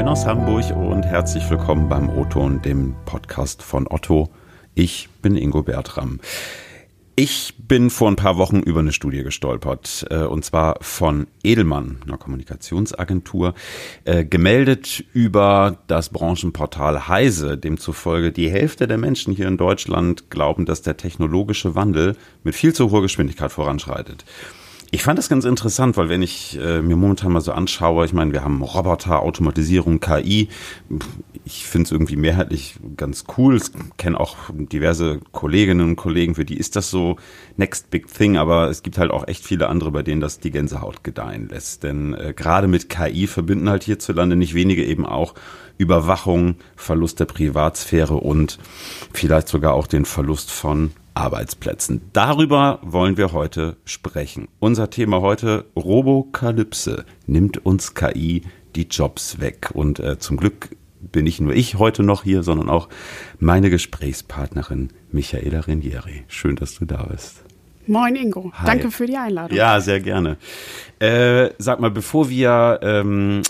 Moin aus Hamburg und herzlich willkommen beim O-Ton, dem Podcast von Otto. Ich bin Ingo Bertram. Ich bin vor ein paar Wochen über eine Studie gestolpert, äh, und zwar von Edelmann, einer Kommunikationsagentur, äh, gemeldet über das Branchenportal Heise, demzufolge die Hälfte der Menschen hier in Deutschland glauben, dass der technologische Wandel mit viel zu hoher Geschwindigkeit voranschreitet. Ich fand das ganz interessant, weil wenn ich äh, mir momentan mal so anschaue, ich meine, wir haben Roboter, Automatisierung, KI. Ich finde es irgendwie mehrheitlich ganz cool. Ich kenne auch diverse Kolleginnen und Kollegen, für die ist das so next big thing, aber es gibt halt auch echt viele andere, bei denen das die Gänsehaut gedeihen lässt. Denn äh, gerade mit KI verbinden halt hierzulande nicht wenige eben auch Überwachung, Verlust der Privatsphäre und vielleicht sogar auch den Verlust von Arbeitsplätzen. Darüber wollen wir heute sprechen. Unser Thema heute Robokalypse. Nimmt uns KI die Jobs weg? Und äh, zum Glück bin nicht nur ich heute noch hier, sondern auch meine Gesprächspartnerin Michaela Renieri. Schön, dass du da bist. Moin Ingo, Hi. danke für die Einladung. Ja, sehr gerne. Äh, sag mal, bevor wir ähm,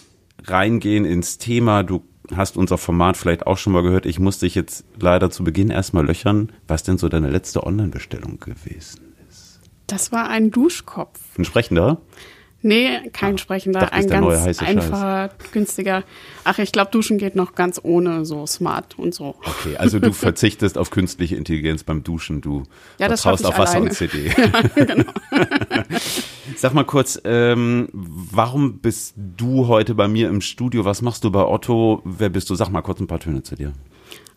reingehen ins Thema, du hast unser Format vielleicht auch schon mal gehört. Ich musste dich jetzt leider zu Beginn erstmal löchern, was denn so deine letzte Online-Bestellung gewesen ist. Das war ein Duschkopf. Ein sprechender? Nee, kein sprechender, ein ganz einfacher, Scheiß. günstiger. Ach, ich glaube, Duschen geht noch ganz ohne so smart und so. Okay, also du verzichtest auf künstliche Intelligenz beim Duschen, du ja, vertraust auf Wasser alleine. und CD. Ja, genau. Sag mal kurz, ähm, warum bist du heute bei mir im Studio? Was machst du bei Otto? Wer bist du? Sag mal kurz ein paar Töne zu dir.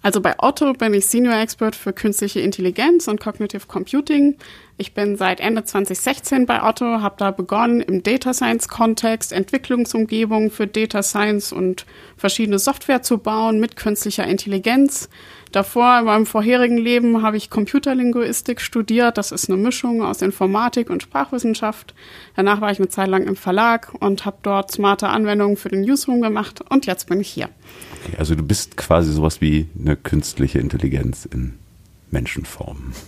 Also bei Otto bin ich Senior Expert für künstliche Intelligenz und Cognitive Computing. Ich bin seit Ende 2016 bei Otto, habe da begonnen im Data Science Kontext Entwicklungsumgebungen für Data Science und verschiedene Software zu bauen mit künstlicher Intelligenz. Davor, in meinem vorherigen Leben, habe ich Computerlinguistik studiert. Das ist eine Mischung aus Informatik und Sprachwissenschaft. Danach war ich eine Zeit lang im Verlag und habe dort smarte Anwendungen für den Newsroom gemacht. Und jetzt bin ich hier. Okay, also du bist quasi sowas wie eine künstliche Intelligenz in Menschenform.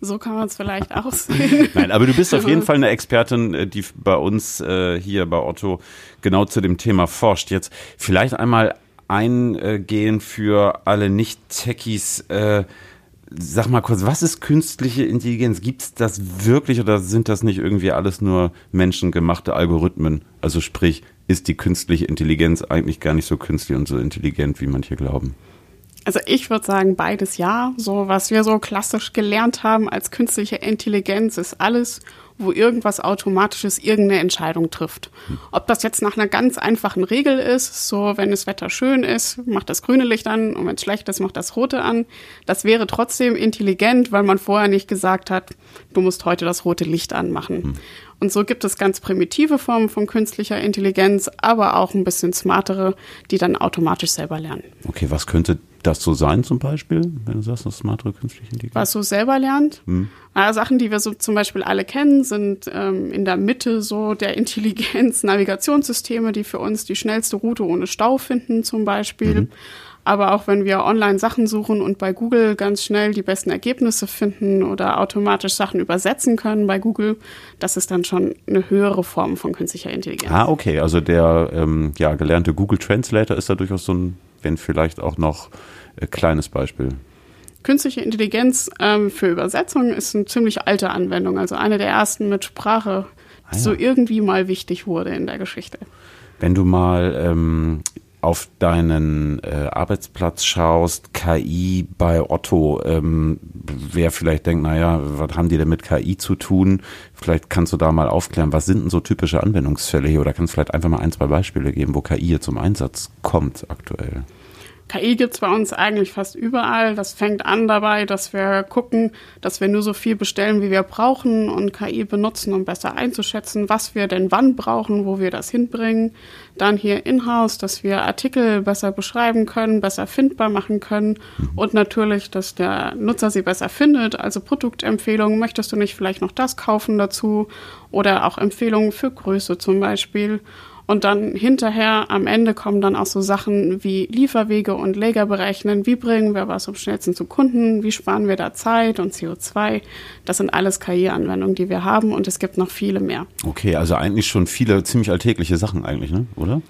So kann man es vielleicht auch sehen. Nein, aber du bist auf jeden Fall eine Expertin, äh, die bei uns äh, hier bei Otto genau zu dem Thema forscht. Jetzt vielleicht einmal eingehen für alle Nicht-Techies. Äh, sag mal kurz, was ist künstliche Intelligenz? Gibt es das wirklich oder sind das nicht irgendwie alles nur menschengemachte Algorithmen? Also sprich, ist die künstliche Intelligenz eigentlich gar nicht so künstlich und so intelligent, wie manche glauben? Also ich würde sagen, beides ja. So, was wir so klassisch gelernt haben als künstliche Intelligenz ist alles wo irgendwas Automatisches irgendeine Entscheidung trifft. Ob das jetzt nach einer ganz einfachen Regel ist, so wenn das Wetter schön ist, macht das grüne Licht an und wenn es schlecht ist, macht das rote an. Das wäre trotzdem intelligent, weil man vorher nicht gesagt hat, du musst heute das rote Licht anmachen. Hm. Und so gibt es ganz primitive Formen von künstlicher Intelligenz, aber auch ein bisschen smartere, die dann automatisch selber lernen. Okay, was könnte das so sein zum Beispiel, wenn du sagst, das smartere künstliche Intelligenz? Was so selber lernt? Hm. Na, Sachen, die wir so zum Beispiel alle kennen, sind ähm, in der Mitte so der Intelligenz Navigationssysteme, die für uns die schnellste Route ohne Stau finden zum Beispiel. Mhm. Aber auch wenn wir online Sachen suchen und bei Google ganz schnell die besten Ergebnisse finden oder automatisch Sachen übersetzen können bei Google, das ist dann schon eine höhere Form von künstlicher Intelligenz. Ah, okay. Also der ähm, ja, gelernte Google Translator ist da durchaus so ein, wenn vielleicht auch noch äh, kleines Beispiel. Künstliche Intelligenz ähm, für Übersetzung ist eine ziemlich alte Anwendung, also eine der ersten mit Sprache, die ah, ja. so irgendwie mal wichtig wurde in der Geschichte. Wenn du mal ähm, auf deinen äh, Arbeitsplatz schaust, KI bei Otto, ähm, wer vielleicht denkt, naja, was haben die denn mit KI zu tun? Vielleicht kannst du da mal aufklären, was sind denn so typische Anwendungsfälle hier oder kannst du vielleicht einfach mal ein, zwei Beispiele geben, wo KI hier zum Einsatz kommt aktuell? KI gibt es bei uns eigentlich fast überall. Das fängt an dabei, dass wir gucken, dass wir nur so viel bestellen, wie wir brauchen und KI benutzen, um besser einzuschätzen, was wir denn wann brauchen, wo wir das hinbringen. Dann hier in-house, dass wir Artikel besser beschreiben können, besser findbar machen können und natürlich, dass der Nutzer sie besser findet. Also Produktempfehlungen, möchtest du nicht vielleicht noch das kaufen dazu oder auch Empfehlungen für Größe zum Beispiel. Und dann hinterher am Ende kommen dann auch so Sachen wie Lieferwege und Lager berechnen. Wie bringen wir was am schnellsten zu Kunden? Wie sparen wir da Zeit und CO2? Das sind alles KI-Anwendungen, die wir haben und es gibt noch viele mehr. Okay, also eigentlich schon viele ziemlich alltägliche Sachen eigentlich, ne? oder?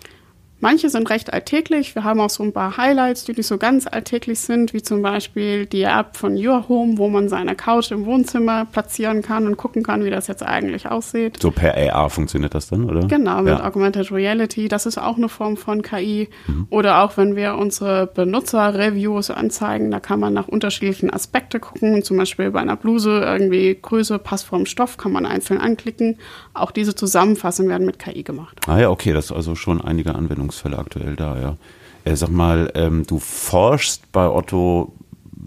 Manche sind recht alltäglich. Wir haben auch so ein paar Highlights, die nicht so ganz alltäglich sind, wie zum Beispiel die App von Your Home, wo man seine Couch im Wohnzimmer platzieren kann und gucken kann, wie das jetzt eigentlich aussieht. So per AR funktioniert das dann, oder? Genau, mit ja. Augmented Reality. Das ist auch eine Form von KI. Mhm. Oder auch wenn wir unsere Benutzer-Reviews anzeigen, da kann man nach unterschiedlichen Aspekten gucken. Zum Beispiel bei einer Bluse irgendwie Größe, Passform, Stoff kann man einzeln anklicken. Auch diese Zusammenfassungen werden mit KI gemacht. Ah ja, okay, das ist also schon einige Anwendungen Anwendungsfälle aktuell da, ja. Äh, sag mal, ähm, du forschst bei Otto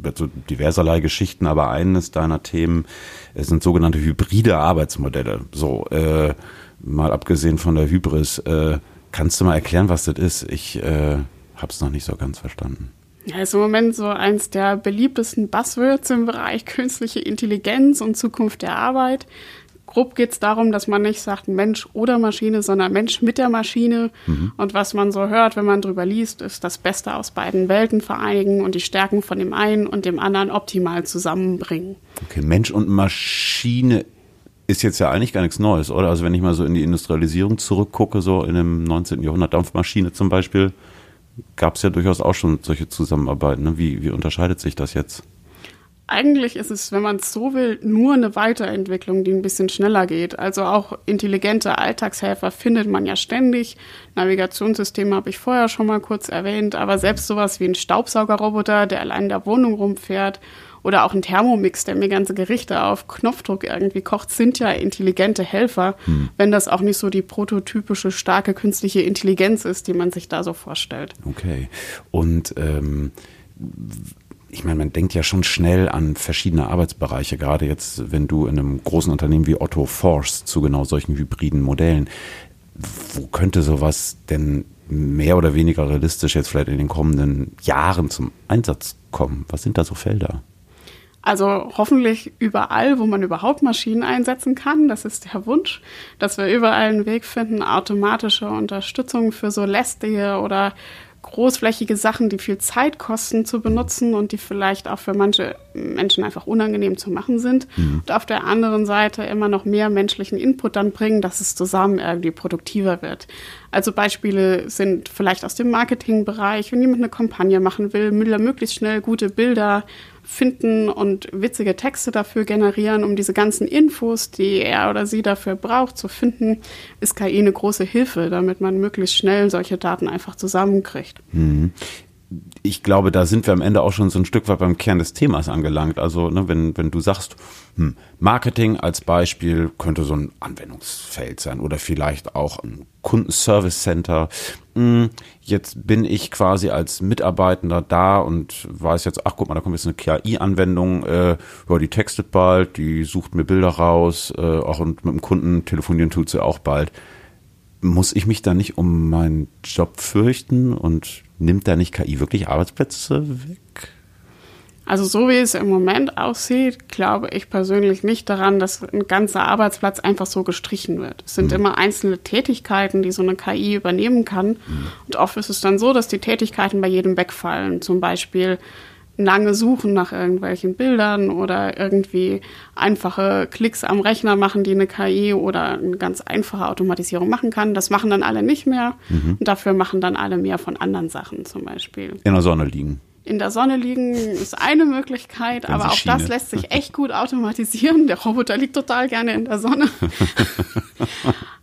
also diverserlei Geschichten, aber eines deiner Themen äh, sind sogenannte hybride Arbeitsmodelle. So, äh, mal abgesehen von der Hybris, äh, kannst du mal erklären, was das ist? Ich äh, habe es noch nicht so ganz verstanden. Ja, ist im Moment so eins der beliebtesten Buzzwords im Bereich künstliche Intelligenz und Zukunft der Arbeit. Grob geht es darum, dass man nicht sagt Mensch oder Maschine, sondern Mensch mit der Maschine. Mhm. Und was man so hört, wenn man drüber liest, ist das Beste aus beiden Welten vereinigen und die Stärken von dem einen und dem anderen optimal zusammenbringen. Okay, Mensch und Maschine ist jetzt ja eigentlich gar nichts Neues, oder? Also wenn ich mal so in die Industrialisierung zurückgucke, so in dem 19. Jahrhundert Dampfmaschine zum Beispiel, gab es ja durchaus auch schon solche Zusammenarbeiten. Ne? Wie, wie unterscheidet sich das jetzt? Eigentlich ist es, wenn man es so will, nur eine Weiterentwicklung, die ein bisschen schneller geht. Also auch intelligente Alltagshelfer findet man ja ständig. Navigationssysteme habe ich vorher schon mal kurz erwähnt, aber selbst sowas wie ein Staubsaugerroboter, der allein in der Wohnung rumfährt, oder auch ein Thermomix, der mir ganze Gerichte auf Knopfdruck irgendwie kocht, sind ja intelligente Helfer, hm. wenn das auch nicht so die prototypische starke künstliche Intelligenz ist, die man sich da so vorstellt. Okay. Und ähm ich meine, man denkt ja schon schnell an verschiedene Arbeitsbereiche, gerade jetzt, wenn du in einem großen Unternehmen wie Otto forschst zu genau solchen hybriden Modellen. Wo könnte sowas denn mehr oder weniger realistisch jetzt vielleicht in den kommenden Jahren zum Einsatz kommen? Was sind da so Felder? Also hoffentlich überall, wo man überhaupt Maschinen einsetzen kann. Das ist der Wunsch, dass wir überall einen Weg finden, automatische Unterstützung für so lästige oder großflächige Sachen, die viel Zeit kosten zu benutzen und die vielleicht auch für manche Menschen einfach unangenehm zu machen sind. Mhm. Und auf der anderen Seite immer noch mehr menschlichen Input dann bringen, dass es zusammen irgendwie produktiver wird. Also Beispiele sind vielleicht aus dem Marketingbereich, wenn jemand eine Kampagne machen will, will er möglichst schnell gute Bilder finden und witzige Texte dafür generieren, um diese ganzen Infos, die er oder sie dafür braucht, zu finden, ist KI eine große Hilfe, damit man möglichst schnell solche Daten einfach zusammenkriegt. Mhm ich glaube, da sind wir am Ende auch schon so ein Stück weit beim Kern des Themas angelangt. Also, ne, wenn, wenn du sagst, hm, Marketing als Beispiel könnte so ein Anwendungsfeld sein oder vielleicht auch ein Kundenservice Center. Hm, jetzt bin ich quasi als Mitarbeitender da und weiß jetzt, ach guck mal, da kommt jetzt eine KI-Anwendung, äh, ja, die textet bald, die sucht mir Bilder raus, äh, auch und mit dem Kunden telefonieren tut sie auch bald muss ich mich da nicht um meinen Job fürchten und nimmt da nicht KI wirklich Arbeitsplätze weg? Also so wie es im Moment aussieht, glaube ich persönlich nicht daran, dass ein ganzer Arbeitsplatz einfach so gestrichen wird. Es sind mhm. immer einzelne Tätigkeiten, die so eine KI übernehmen kann. Mhm. Und oft ist es dann so, dass die Tätigkeiten bei jedem wegfallen. Zum Beispiel lange Suchen nach irgendwelchen Bildern oder irgendwie einfache Klicks am Rechner machen, die eine KI oder eine ganz einfache Automatisierung machen kann. Das machen dann alle nicht mehr. Mhm. Und dafür machen dann alle mehr von anderen Sachen zum Beispiel. In der Sonne liegen. In der Sonne liegen ist eine Möglichkeit, Ganze aber auch Schiene. das lässt sich echt gut automatisieren. Der Roboter liegt total gerne in der Sonne.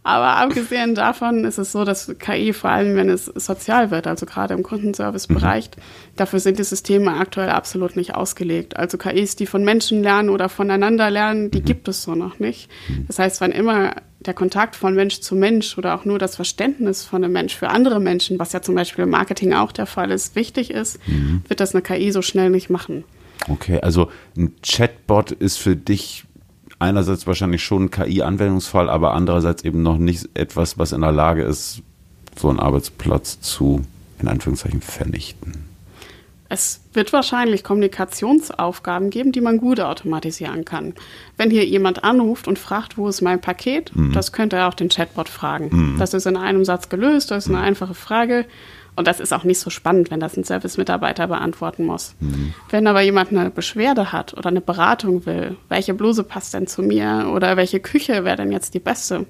Aber abgesehen davon ist es so, dass KI vor allem, wenn es sozial wird, also gerade im Kundenservice-Bereich, mhm. dafür sind die Systeme aktuell absolut nicht ausgelegt. Also KIs, die von Menschen lernen oder voneinander lernen, die mhm. gibt es so noch nicht. Mhm. Das heißt, wann immer der Kontakt von Mensch zu Mensch oder auch nur das Verständnis von einem Mensch für andere Menschen, was ja zum Beispiel im Marketing auch der Fall ist, wichtig ist, mhm. wird das eine KI so schnell nicht machen. Okay, also ein Chatbot ist für dich einerseits wahrscheinlich schon ein KI-Anwendungsfall, aber andererseits eben noch nicht etwas, was in der Lage ist, so einen Arbeitsplatz zu, in Anführungszeichen, vernichten. Es wird wahrscheinlich Kommunikationsaufgaben geben, die man gut automatisieren kann. Wenn hier jemand anruft und fragt, wo ist mein Paket, mhm. das könnte er auch den Chatbot fragen. Mhm. Das ist in einem Satz gelöst, das ist eine mhm. einfache Frage. Und das ist auch nicht so spannend, wenn das ein Service-Mitarbeiter beantworten muss. Mhm. Wenn aber jemand eine Beschwerde hat oder eine Beratung will, welche Bluse passt denn zu mir oder welche Küche wäre denn jetzt die beste,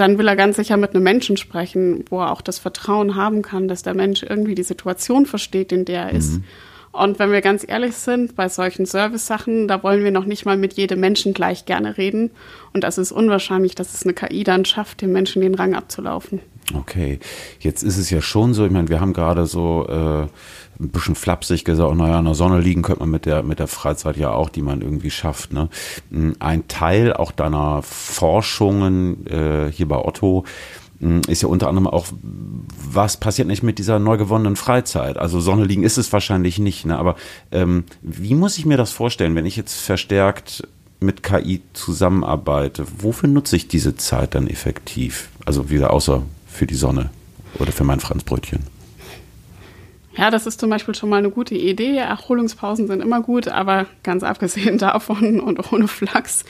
dann will er ganz sicher mit einem Menschen sprechen, wo er auch das Vertrauen haben kann, dass der Mensch irgendwie die Situation versteht, in der er ist. Mhm. Und wenn wir ganz ehrlich sind, bei solchen Service-Sachen, da wollen wir noch nicht mal mit jedem Menschen gleich gerne reden. Und das ist unwahrscheinlich, dass es eine KI dann schafft, dem Menschen den Rang abzulaufen. Okay, jetzt ist es ja schon so, ich meine, wir haben gerade so äh, ein bisschen flapsig gesagt, naja, in der Sonne liegen könnte man mit der, mit der Freizeit ja auch, die man irgendwie schafft. Ne? Ein Teil auch deiner Forschungen äh, hier bei Otto hm, ist ja unter anderem auch, was passiert nicht mit dieser neu gewonnenen Freizeit? Also Sonne liegen ist es wahrscheinlich nicht, ne? aber ähm, wie muss ich mir das vorstellen, wenn ich jetzt verstärkt mit KI zusammenarbeite? Wofür nutze ich diese Zeit dann effektiv? Also wieder außer für die Sonne oder für mein Franzbrötchen. Ja, das ist zum Beispiel schon mal eine gute Idee. Erholungspausen sind immer gut, aber ganz abgesehen davon und ohne Flachs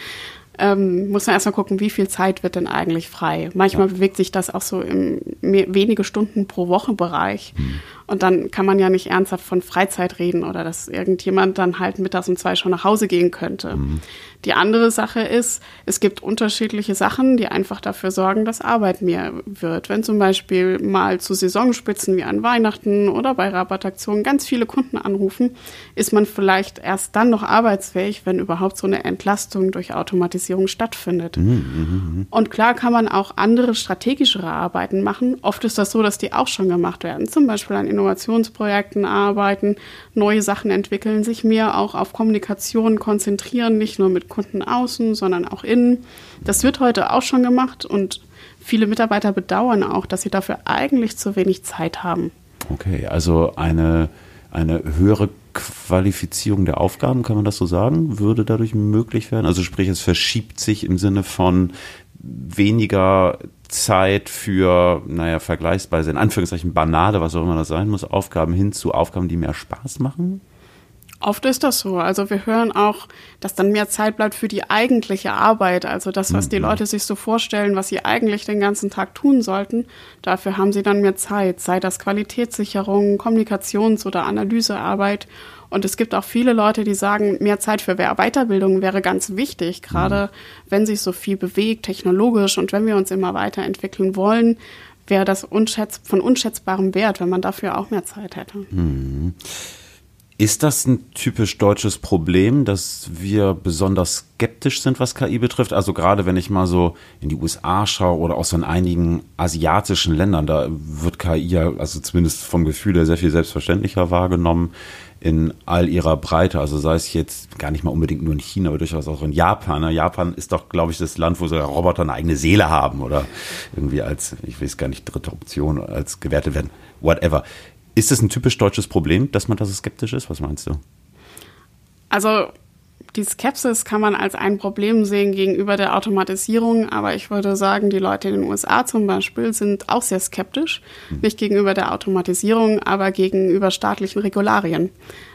ähm, muss man erstmal gucken, wie viel Zeit wird denn eigentlich frei. Manchmal ja. bewegt sich das auch so im wenige Stunden pro Woche Bereich. Mhm. Und dann kann man ja nicht ernsthaft von Freizeit reden oder dass irgendjemand dann halt mittags um zwei schon nach Hause gehen könnte. Mhm. Die andere Sache ist, es gibt unterschiedliche Sachen, die einfach dafür sorgen, dass Arbeit mehr wird. Wenn zum Beispiel mal zu Saisonspitzen wie an Weihnachten oder bei Rabattaktionen ganz viele Kunden anrufen, ist man vielleicht erst dann noch arbeitsfähig, wenn überhaupt so eine Entlastung durch Automatisierung stattfindet. Mhm, mh, mh. Und klar kann man auch andere strategischere Arbeiten machen. Oft ist das so, dass die auch schon gemacht werden. Zum Beispiel an Innovationsprojekten arbeiten, neue Sachen entwickeln, sich mehr auch auf Kommunikation konzentrieren, nicht nur mit Kunden außen, sondern auch innen. Das wird heute auch schon gemacht und viele Mitarbeiter bedauern auch, dass sie dafür eigentlich zu wenig Zeit haben. Okay, also eine, eine höhere Qualifizierung der Aufgaben, kann man das so sagen, würde dadurch möglich werden? Also sprich, es verschiebt sich im Sinne von weniger Zeit für, naja, vergleichsweise in Anführungszeichen banale, was auch immer das sein muss, Aufgaben hin zu Aufgaben, die mehr Spaß machen? Oft ist das so. Also wir hören auch, dass dann mehr Zeit bleibt für die eigentliche Arbeit. Also das, was die mhm. Leute sich so vorstellen, was sie eigentlich den ganzen Tag tun sollten. Dafür haben sie dann mehr Zeit. Sei das Qualitätssicherung, Kommunikations- oder Analysearbeit. Und es gibt auch viele Leute, die sagen, mehr Zeit für Weiterbildung wäre ganz wichtig, gerade mhm. wenn sich so viel bewegt, technologisch und wenn wir uns immer weiterentwickeln wollen, wäre das unschätz von unschätzbarem Wert, wenn man dafür auch mehr Zeit hätte. Mhm. Ist das ein typisch deutsches Problem, dass wir besonders skeptisch sind, was KI betrifft? Also gerade wenn ich mal so in die USA schaue oder auch so in einigen asiatischen Ländern, da wird KI ja, also zumindest vom Gefühl her, sehr viel selbstverständlicher wahrgenommen in all ihrer Breite. Also sei es jetzt gar nicht mal unbedingt nur in China, aber durchaus auch in Japan. Japan ist doch, glaube ich, das Land, wo sogar Roboter eine eigene Seele haben oder irgendwie als, ich weiß gar nicht, dritte Option als gewertet werden. Whatever. Ist es ein typisch deutsches Problem, dass man da so skeptisch ist? Was meinst du? Also die Skepsis kann man als ein Problem sehen gegenüber der Automatisierung, aber ich würde sagen, die Leute in den USA zum Beispiel sind auch sehr skeptisch, hm. nicht gegenüber der Automatisierung, aber gegenüber staatlichen Regularien.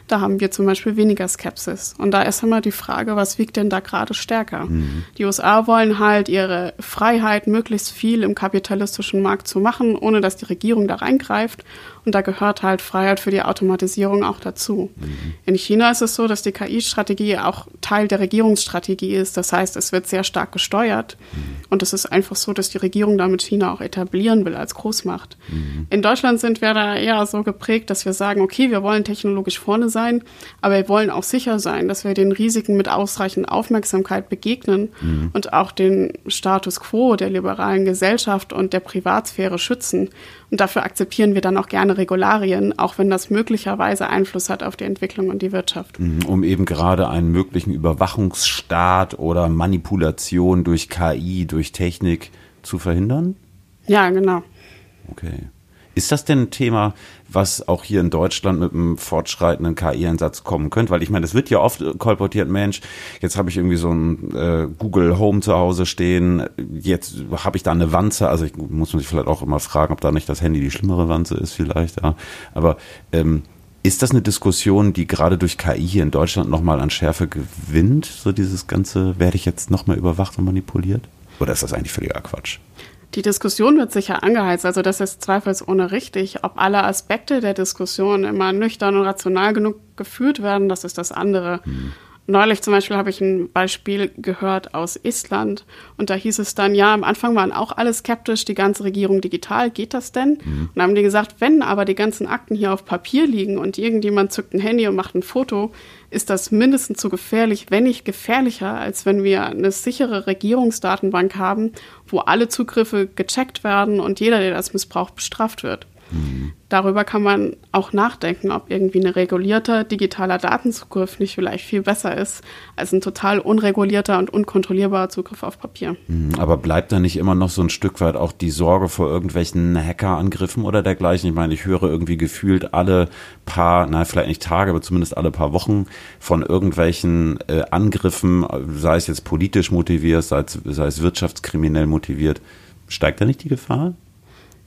Da haben wir zum Beispiel weniger Skepsis. Und da ist immer die Frage, was wiegt denn da gerade stärker? Mhm. Die USA wollen halt ihre Freiheit, möglichst viel im kapitalistischen Markt zu machen, ohne dass die Regierung da reingreift. Und da gehört halt Freiheit für die Automatisierung auch dazu. Mhm. In China ist es so, dass die KI-Strategie auch Teil der Regierungsstrategie ist. Das heißt, es wird sehr stark gesteuert. Mhm. Und es ist einfach so, dass die Regierung damit China auch etablieren will als Großmacht. Mhm. In Deutschland sind wir da eher so geprägt, dass wir sagen, okay, wir wollen technologisch vorne sein, aber wir wollen auch sicher sein, dass wir den Risiken mit ausreichend Aufmerksamkeit begegnen mhm. und auch den Status quo der liberalen Gesellschaft und der Privatsphäre schützen. Und dafür akzeptieren wir dann auch gerne Regularien, auch wenn das möglicherweise Einfluss hat auf die Entwicklung und die Wirtschaft. Mhm, um eben gerade einen möglichen Überwachungsstaat oder Manipulation durch KI, durch Technik zu verhindern? Ja, genau. Okay. Ist das denn ein Thema, was auch hier in Deutschland mit einem fortschreitenden KI-Einsatz kommen könnte? Weil ich meine, es wird ja oft kolportiert, Mensch, jetzt habe ich irgendwie so ein äh, Google Home zu Hause stehen, jetzt habe ich da eine Wanze, also ich muss mich vielleicht auch immer fragen, ob da nicht das Handy die schlimmere Wanze ist vielleicht, ja. Aber ähm, ist das eine Diskussion, die gerade durch KI hier in Deutschland nochmal an Schärfe gewinnt? So dieses ganze, werde ich jetzt nochmal überwacht und manipuliert? Oder ist das eigentlich völliger Quatsch? Die Diskussion wird sicher angeheizt, also das ist zweifelsohne richtig. Ob alle Aspekte der Diskussion immer nüchtern und rational genug geführt werden, das ist das andere. Mhm. Neulich zum Beispiel habe ich ein Beispiel gehört aus Estland und da hieß es dann, ja, am Anfang waren auch alle skeptisch, die ganze Regierung digital, geht das denn? Mhm. Und dann haben die gesagt, wenn aber die ganzen Akten hier auf Papier liegen und irgendjemand zückt ein Handy und macht ein Foto, ist das mindestens so gefährlich, wenn nicht gefährlicher, als wenn wir eine sichere Regierungsdatenbank haben, wo alle Zugriffe gecheckt werden und jeder, der das missbraucht, bestraft wird. Darüber kann man auch nachdenken, ob irgendwie ein regulierter digitaler Datenzugriff nicht vielleicht viel besser ist als ein total unregulierter und unkontrollierbarer Zugriff auf Papier. Mhm. Aber bleibt da nicht immer noch so ein Stück weit auch die Sorge vor irgendwelchen Hackerangriffen oder dergleichen? Ich meine, ich höre irgendwie gefühlt alle paar, nein, vielleicht nicht Tage, aber zumindest alle paar Wochen von irgendwelchen äh, Angriffen, sei es jetzt politisch motiviert, sei es, sei es wirtschaftskriminell motiviert. Steigt da nicht die Gefahr?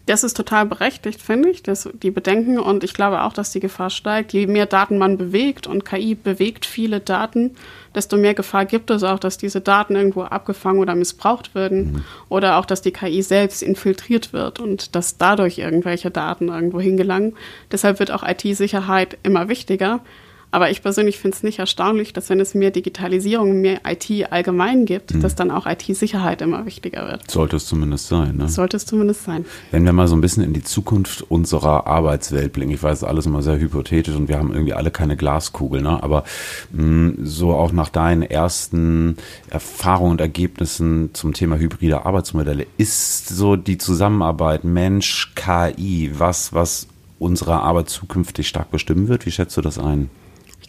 Das ist total berechtigt, finde ich, das, die Bedenken. Und ich glaube auch, dass die Gefahr steigt. Je mehr Daten man bewegt und KI bewegt viele Daten, desto mehr Gefahr gibt es auch, dass diese Daten irgendwo abgefangen oder missbraucht werden. Mhm. Oder auch, dass die KI selbst infiltriert wird und dass dadurch irgendwelche Daten irgendwo hingelangen. Deshalb wird auch IT-Sicherheit immer wichtiger. Aber ich persönlich finde es nicht erstaunlich, dass wenn es mehr Digitalisierung, mehr IT allgemein gibt, mhm. dass dann auch IT-Sicherheit immer wichtiger wird. Sollte es zumindest sein. Ne? Sollte es zumindest sein. Wenn wir mal so ein bisschen in die Zukunft unserer Arbeitswelt blicken, ich weiß, alles immer sehr hypothetisch und wir haben irgendwie alle keine Glaskugel, ne? aber mh, mm, so auch nach deinen ersten Erfahrungen und Ergebnissen zum Thema hybride Arbeitsmodelle, ist so die Zusammenarbeit Mensch, KI, was, was unsere Arbeit zukünftig stark bestimmen wird? Wie schätzt du das ein?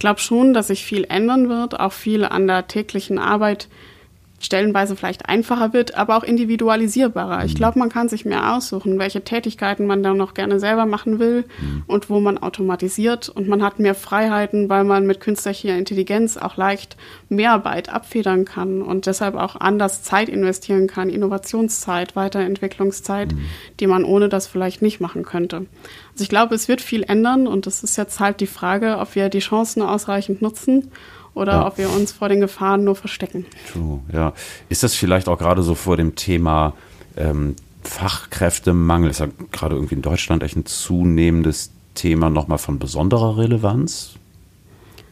Ich glaube schon, dass sich viel ändern wird, auch viel an der täglichen Arbeit stellenweise vielleicht einfacher wird, aber auch individualisierbarer. Ich mhm. glaube, man kann sich mehr aussuchen, welche Tätigkeiten man dann noch gerne selber machen will mhm. und wo man automatisiert und man hat mehr Freiheiten, weil man mit künstlicher Intelligenz auch leicht Mehrarbeit abfedern kann und deshalb auch anders Zeit investieren kann, Innovationszeit, Weiterentwicklungszeit, mhm. die man ohne das vielleicht nicht machen könnte. Also ich glaube, es wird viel ändern und es ist jetzt halt die Frage, ob wir die Chancen ausreichend nutzen oder ja. ob wir uns vor den Gefahren nur verstecken. True, ja. Ist das vielleicht auch gerade so vor dem Thema ähm, Fachkräftemangel, ist ja gerade irgendwie in Deutschland echt ein zunehmendes Thema nochmal von besonderer Relevanz?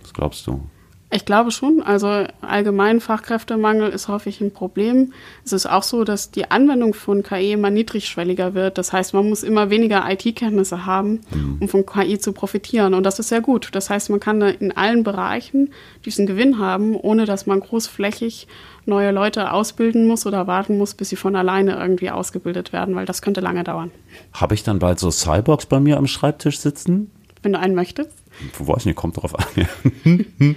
Was glaubst du? Ich glaube schon. Also allgemein Fachkräftemangel ist häufig ein Problem. Es ist auch so, dass die Anwendung von KI immer niedrigschwelliger wird. Das heißt, man muss immer weniger IT-Kenntnisse haben, mhm. um von KI zu profitieren. Und das ist sehr gut. Das heißt, man kann in allen Bereichen diesen Gewinn haben, ohne dass man großflächig neue Leute ausbilden muss oder warten muss, bis sie von alleine irgendwie ausgebildet werden, weil das könnte lange dauern. Habe ich dann bald so Cyborgs bei mir am Schreibtisch sitzen? Wenn du einen möchtest. Weiß nicht, kommt drauf an.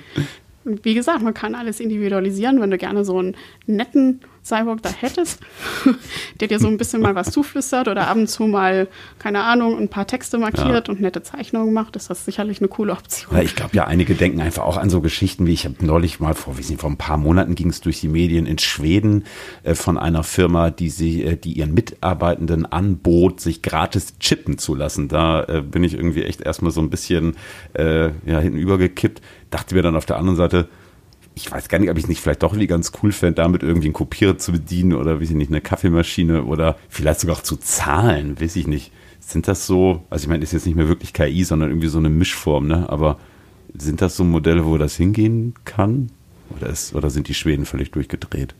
wie gesagt, man kann alles individualisieren, wenn du gerne so einen netten Cyborg da hättest, der dir so ein bisschen mal was zuflüstert oder ab und zu mal, keine Ahnung, ein paar Texte markiert ja. und nette Zeichnungen macht, ist das sicherlich eine coole Option. Ja, ich glaube ja, einige denken einfach auch an so Geschichten, wie ich habe neulich mal vor, wie vor ein paar Monaten ging es durch die Medien in Schweden äh, von einer Firma, die sie, äh, die ihren Mitarbeitenden anbot, sich gratis chippen zu lassen. Da äh, bin ich irgendwie echt erstmal so ein bisschen äh, ja, hinten übergekippt, dachte mir dann auf der anderen Seite, ich weiß gar nicht, ob ich es nicht vielleicht doch irgendwie ganz cool fände, damit irgendwie einen Kopierer zu bedienen oder, weiß ich nicht, eine Kaffeemaschine oder vielleicht sogar auch zu zahlen, weiß ich nicht. Sind das so, also ich meine, ist jetzt nicht mehr wirklich KI, sondern irgendwie so eine Mischform, ne? Aber sind das so Modelle, wo das hingehen kann? Oder, ist, oder sind die Schweden völlig durchgedreht?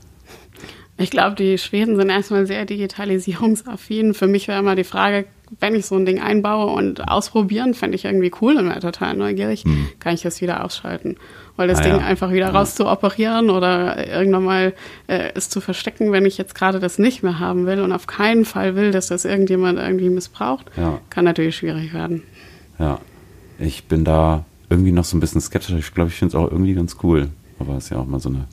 Ich glaube, die Schweden sind erstmal sehr digitalisierungsaffin. Für mich wäre immer die Frage, wenn ich so ein Ding einbaue und ausprobieren, fände ich irgendwie cool und wäre total neugierig, mhm. kann ich das wieder ausschalten. Weil das ah, Ding ja. einfach wieder ja. raus zu operieren oder irgendwann mal äh, es zu verstecken, wenn ich jetzt gerade das nicht mehr haben will und auf keinen Fall will, dass das irgendjemand irgendwie missbraucht, ja. kann natürlich schwierig werden. Ja, ich bin da irgendwie noch so ein bisschen skeptisch. Ich glaube, ich finde es auch irgendwie ganz cool. Aber es ist ja auch mal so eine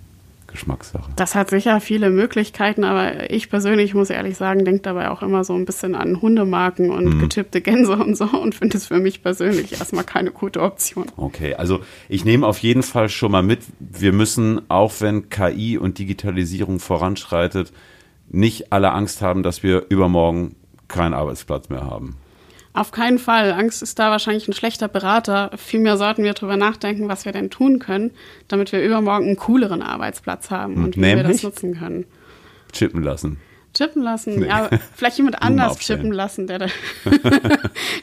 Geschmackssache. Das hat sicher viele Möglichkeiten, aber ich persönlich muss ehrlich sagen, denke dabei auch immer so ein bisschen an Hundemarken und mhm. getippte Gänse und so und finde es für mich persönlich erstmal keine gute Option. Okay, also ich nehme auf jeden Fall schon mal mit, wir müssen, auch wenn KI und Digitalisierung voranschreitet, nicht alle Angst haben, dass wir übermorgen keinen Arbeitsplatz mehr haben. Auf keinen Fall. Angst ist da wahrscheinlich ein schlechter Berater. Vielmehr sollten wir darüber nachdenken, was wir denn tun können, damit wir übermorgen einen cooleren Arbeitsplatz haben und, wie wir das nutzen können. Chippen lassen. Chippen lassen, nee. ja, vielleicht jemand anders chippen lassen, der,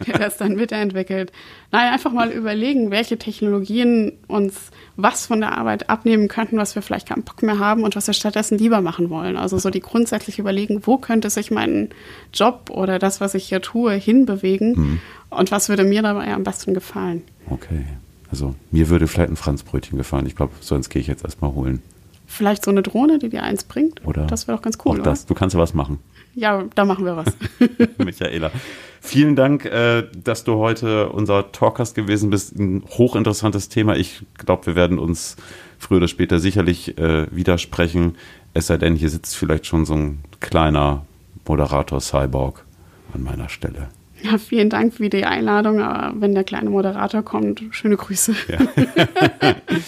der das dann mitentwickelt. Nein, einfach mal überlegen, welche Technologien uns was von der Arbeit abnehmen könnten, was wir vielleicht keinen Bock mehr haben und was wir stattdessen lieber machen wollen. Also so die grundsätzlich überlegen, wo könnte sich mein Job oder das, was ich hier tue, hinbewegen hm. und was würde mir dabei am besten gefallen. Okay. Also mir würde vielleicht ein Franzbrötchen gefallen. Ich glaube, sonst gehe ich jetzt erstmal holen. Vielleicht so eine Drohne, die dir eins bringt. Oder das wäre doch ganz cool. Auch das. Oder? Du kannst ja was machen. Ja, da machen wir was. Michaela, vielen Dank, äh, dass du heute unser Talkast gewesen bist. Ein hochinteressantes Thema. Ich glaube, wir werden uns früher oder später sicherlich äh, widersprechen. Es sei denn, hier sitzt vielleicht schon so ein kleiner Moderator-Cyborg an meiner Stelle. Ja, vielen Dank für die Einladung. Aber wenn der kleine Moderator kommt, schöne Grüße. Ja.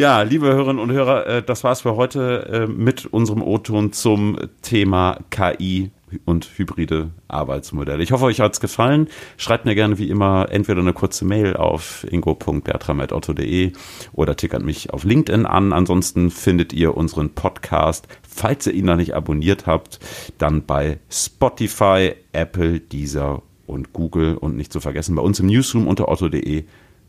Ja, liebe Hörerinnen und Hörer, äh, das war's für heute äh, mit unserem O-Ton zum Thema KI und hybride Arbeitsmodelle. Ich hoffe, euch hat's gefallen. Schreibt mir gerne wie immer entweder eine kurze Mail auf ingo.bertram.otto.de oder tickert mich auf LinkedIn an. Ansonsten findet ihr unseren Podcast, falls ihr ihn noch nicht abonniert habt, dann bei Spotify, Apple, Deezer und Google und nicht zu vergessen bei uns im Newsroom unter otto.de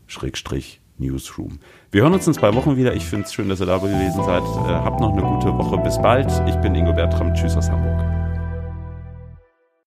schrägstrich Newsroom. Wir hören uns in zwei Wochen wieder. Ich finde es schön, dass ihr da gewesen seid. Äh, habt noch eine gute Woche. Bis bald. Ich bin Ingo Bertram. Tschüss aus Hamburg.